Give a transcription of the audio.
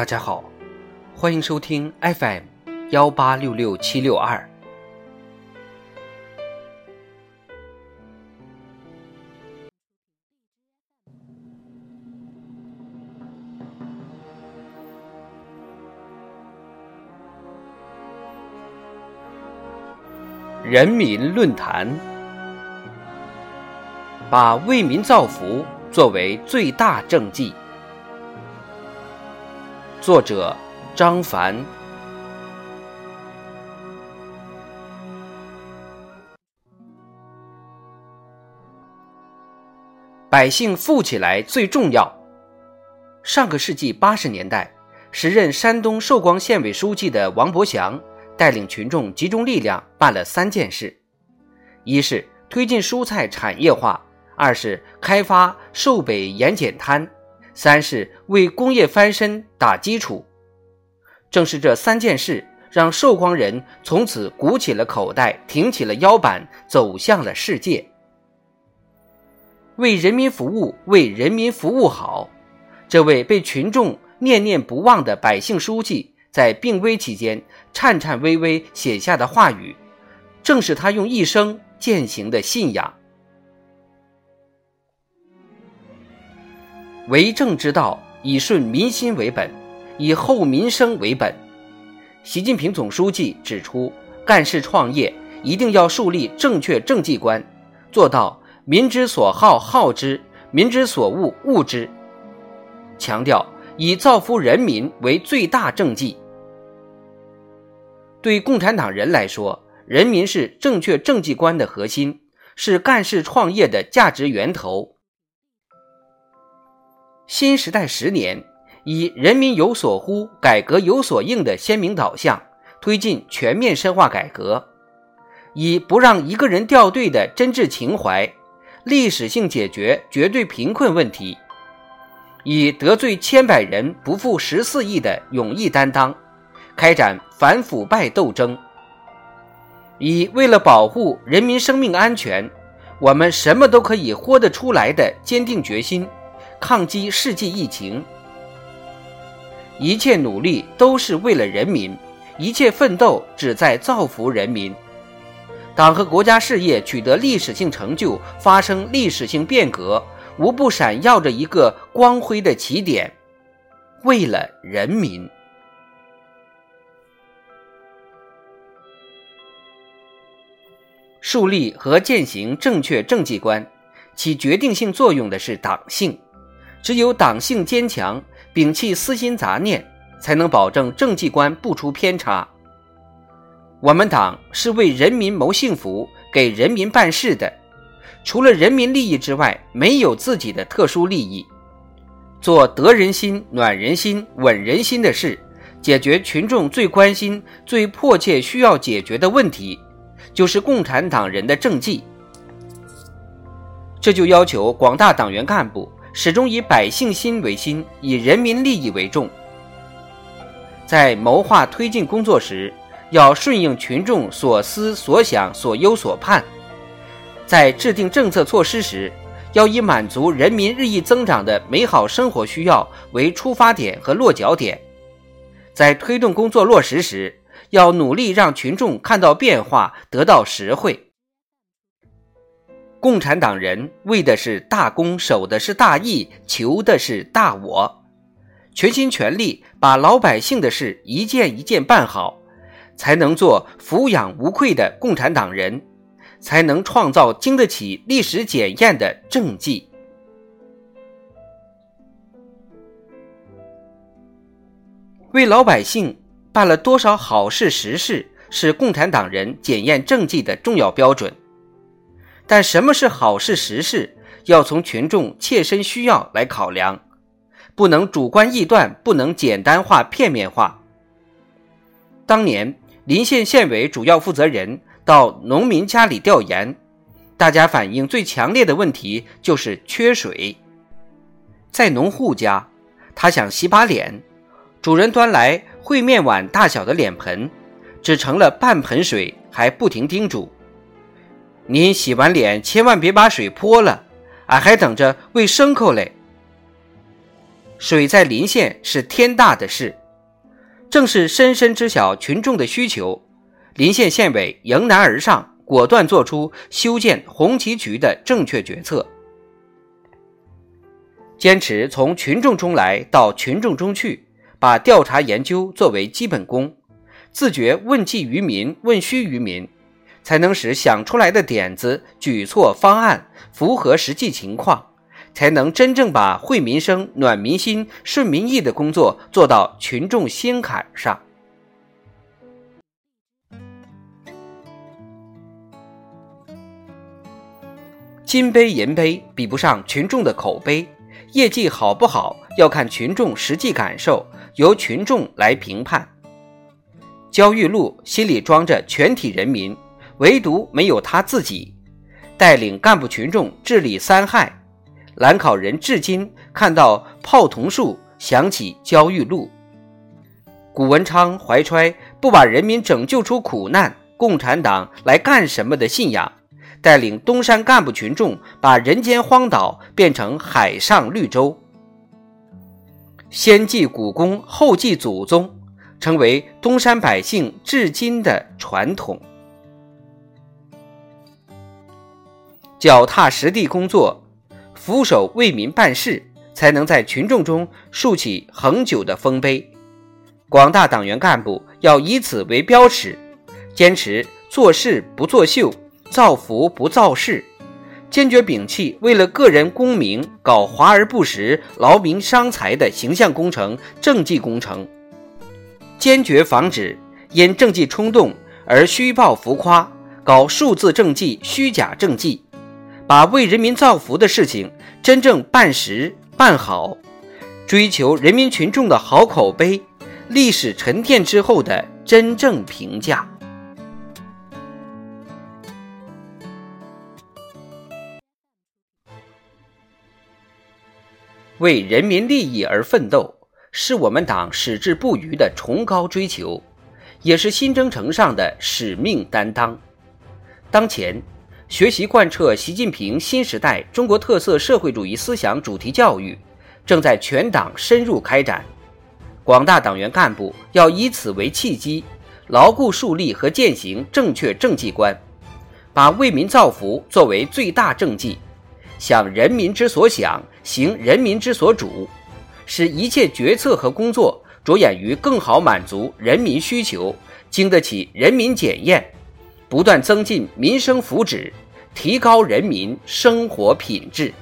大家好，欢迎收听 FM 幺八六六七六二。人民论坛把为民造福作为最大政绩。作者张凡。百姓富起来最重要。上个世纪八十年代，时任山东寿光县委书记的王伯祥带领群众集中力量办了三件事：一是推进蔬菜产业化；二是开发寿北盐碱滩。三是为工业翻身打基础，正是这三件事，让寿光人从此鼓起了口袋，挺起了腰板，走向了世界。为人民服务，为人民服务好，这位被群众念念不忘的百姓书记，在病危期间颤颤巍巍写下的话语，正是他用一生践行的信仰。为政之道，以顺民心为本，以厚民生为本。习近平总书记指出，干事创业一定要树立正确政绩观，做到民之所好好之，民之所恶恶之。强调以造福人民为最大政绩。对共产党人来说，人民是正确政绩观的核心，是干事创业的价值源头。新时代十年，以人民有所呼、改革有所应的鲜明导向，推进全面深化改革；以不让一个人掉队的真挚情怀，历史性解决绝对贫困问题；以得罪千百人不负十四亿的勇毅担当，开展反腐败斗争；以为了保护人民生命安全，我们什么都可以豁得出来的坚定决心。抗击世纪疫情，一切努力都是为了人民，一切奋斗旨在造福人民。党和国家事业取得历史性成就，发生历史性变革，无不闪耀着一个光辉的起点。为了人民，树立和践行正确政绩观，起决定性作用的是党性。只有党性坚强，摒弃私心杂念，才能保证政绩观不出偏差。我们党是为人民谋幸福、给人民办事的，除了人民利益之外，没有自己的特殊利益。做得人心、暖人心、稳人心的事，解决群众最关心、最迫切需要解决的问题，就是共产党人的政绩。这就要求广大党员干部。始终以百姓心为心，以人民利益为重。在谋划推进工作时，要顺应群众所思所想、所忧所盼；在制定政策措施时，要以满足人民日益增长的美好生活需要为出发点和落脚点；在推动工作落实时，要努力让群众看到变化，得到实惠。共产党人为的是大公，守的是大义，求的是大我，全心全力把老百姓的事一件一件办好，才能做抚养无愧的共产党人，才能创造经得起历史检验的政绩。为老百姓办了多少好事实事，是共产党人检验政绩的重要标准。但什么是好事实事，要从群众切身需要来考量，不能主观臆断，不能简单化、片面化。当年临县县委主要负责人到农民家里调研，大家反映最强烈的问题就是缺水。在农户家，他想洗把脸，主人端来烩面碗大小的脸盆，只盛了半盆水，还不停叮嘱。您洗完脸千万别把水泼了，俺还等着喂牲口嘞。水在临县是天大的事，正是深深知晓群众的需求，临县县委迎难而上，果断做出修建红旗渠的正确决策。坚持从群众中来到群众中去，把调查研究作为基本功，自觉问计于民、问需于民，才能使想出来的点子、举措、方案符合实际情况。才能真正把惠民生、暖民心、顺民意的工作做到群众心坎上。金杯银杯比不上群众的口碑，业绩好不好要看群众实际感受，由群众来评判。焦裕禄心里装着全体人民，唯独没有他自己，带领干部群众治理三害。兰考人至今看到泡桐树，想起焦裕禄。谷文昌怀揣不把人民拯救出苦难，共产党来干什么的信仰，带领东山干部群众把人间荒岛变成海上绿洲。先祭古公，后祭祖宗，成为东山百姓至今的传统。脚踏实地工作。俯首为民办事，才能在群众中竖起恒久的丰碑。广大党员干部要以此为标尺，坚持做事不作秀，造福不造势，坚决摒弃为了个人功名搞华而不实、劳民伤财的形象工程、政绩工程，坚决防止因政绩冲动而虚报浮夸，搞数字政绩、虚假政绩。把为人民造福的事情真正办实办好，追求人民群众的好口碑，历史沉淀之后的真正评价。为人民利益而奋斗，是我们党矢志不渝的崇高追求，也是新征程上的使命担当。当前。学习贯彻习近平新时代中国特色社会主义思想主题教育正在全党深入开展，广大党员干部要以此为契机，牢固树立和践行正确政绩观，把为民造福作为最大政绩，想人民之所想，行人民之所主，使一切决策和工作着眼于更好满足人民需求，经得起人民检验。不断增进民生福祉，提高人民生活品质。